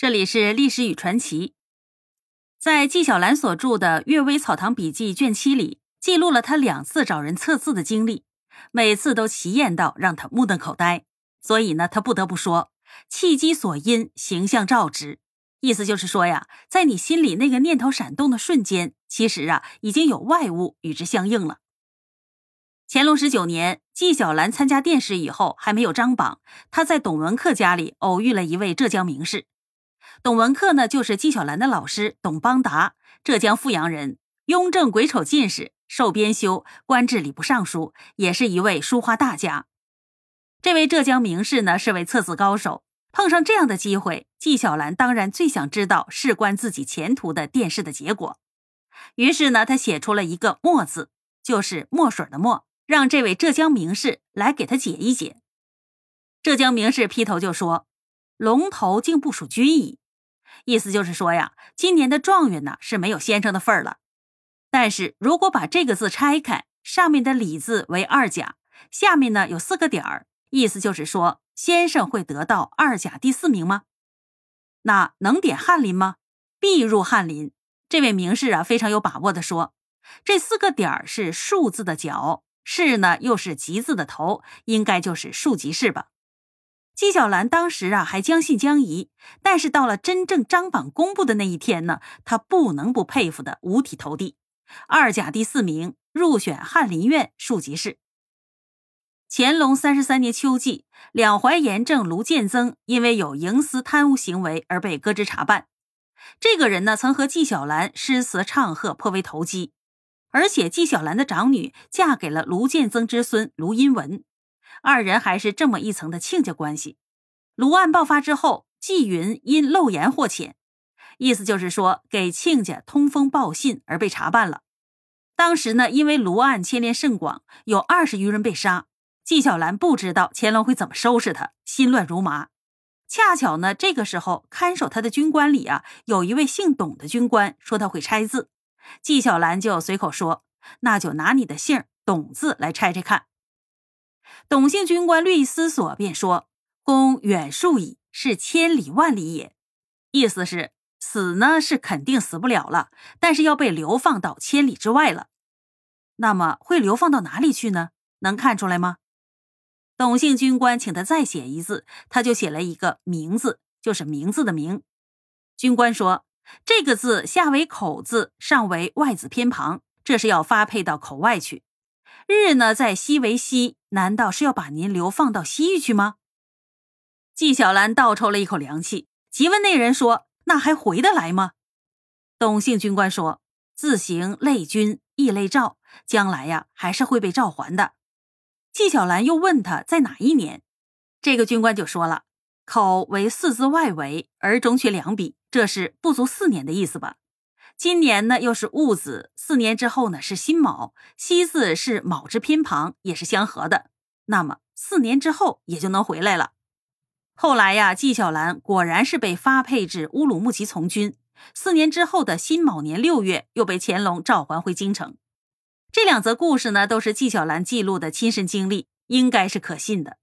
这里是历史与传奇。在纪晓岚所著的《阅微草堂笔记》卷七里，记录了他两次找人测字的经历，每次都奇艳到让他目瞪口呆。所以呢，他不得不说：“契机所因，形象照之。”意思就是说呀，在你心里那个念头闪动的瞬间，其实啊，已经有外物与之相应了。乾隆十九年，纪晓岚参加殿试以后，还没有张榜，他在董文克家里偶遇了一位浙江名士。董文克呢，就是纪晓岚的老师董邦达，浙江富阳人，雍正癸丑进士，授编修，官至礼部尚书，也是一位书画大家。这位浙江名士呢，是位测字高手。碰上这样的机会，纪晓岚当然最想知道事关自己前途的殿试的结果。于是呢，他写出了一个“墨”字，就是墨水的“墨”，让这位浙江名士来给他解一解。浙江名士劈头就说：“龙头竟不属君矣。”意思就是说呀，今年的状元呢是没有先生的份儿了。但是如果把这个字拆开，上面的“李”字为二甲，下面呢有四个点儿，意思就是说先生会得到二甲第四名吗？那能点翰林吗？必入翰林。这位名士啊非常有把握的说，这四个点儿是数字的脚，士呢又是吉字的头，应该就是庶吉士吧。纪晓岚当时啊还将信将疑，但是到了真正张榜公布的那一天呢，他不能不佩服的五体投地。二甲第四名，入选翰林院庶吉士。乾隆三十三年秋季，两淮盐政卢建增因为有营私贪污行为而被革职查办。这个人呢，曾和纪晓岚诗词唱和，颇为投机，而且纪晓岚的长女嫁给了卢建增之孙卢荫文。二人还是这么一层的亲家关系。卢案爆发之后，纪云因漏言获遣，意思就是说给亲家通风报信而被查办了。当时呢，因为卢案牵连甚广，有二十余人被杀。纪晓岚不知道乾隆会怎么收拾他，心乱如麻。恰巧呢，这个时候看守他的军官里啊，有一位姓董的军官说他会拆字，纪晓岚就随口说：“那就拿你的姓董字来拆拆看。”董姓军官略一思索，便说：“公远数矣，是千里万里也。”意思是死呢是肯定死不了了，但是要被流放到千里之外了。那么会流放到哪里去呢？能看出来吗？董姓军官请他再写一字，他就写了一个“名”字，就是名字的“名”。军官说：“这个字下为口字，上为外字偏旁，这是要发配到口外去。”日呢，在西为西，难道是要把您流放到西域去吗？纪晓岚倒抽了一口凉气，急问那人说：“那还回得来吗？”董姓军官说：“自行累君，亦累诏，将来呀，还是会被召还的。”纪晓岚又问他在哪一年，这个军官就说了：“口为四字外围，而中缺两笔，这是不足四年的意思吧？”今年呢又是戊子，四年之后呢是辛卯，西字是卯之偏旁，也是相合的。那么四年之后也就能回来了。后来呀，纪晓岚果然是被发配至乌鲁木齐从军。四年之后的辛卯年六月，又被乾隆召还回京城。这两则故事呢，都是纪晓岚记录的亲身经历，应该是可信的。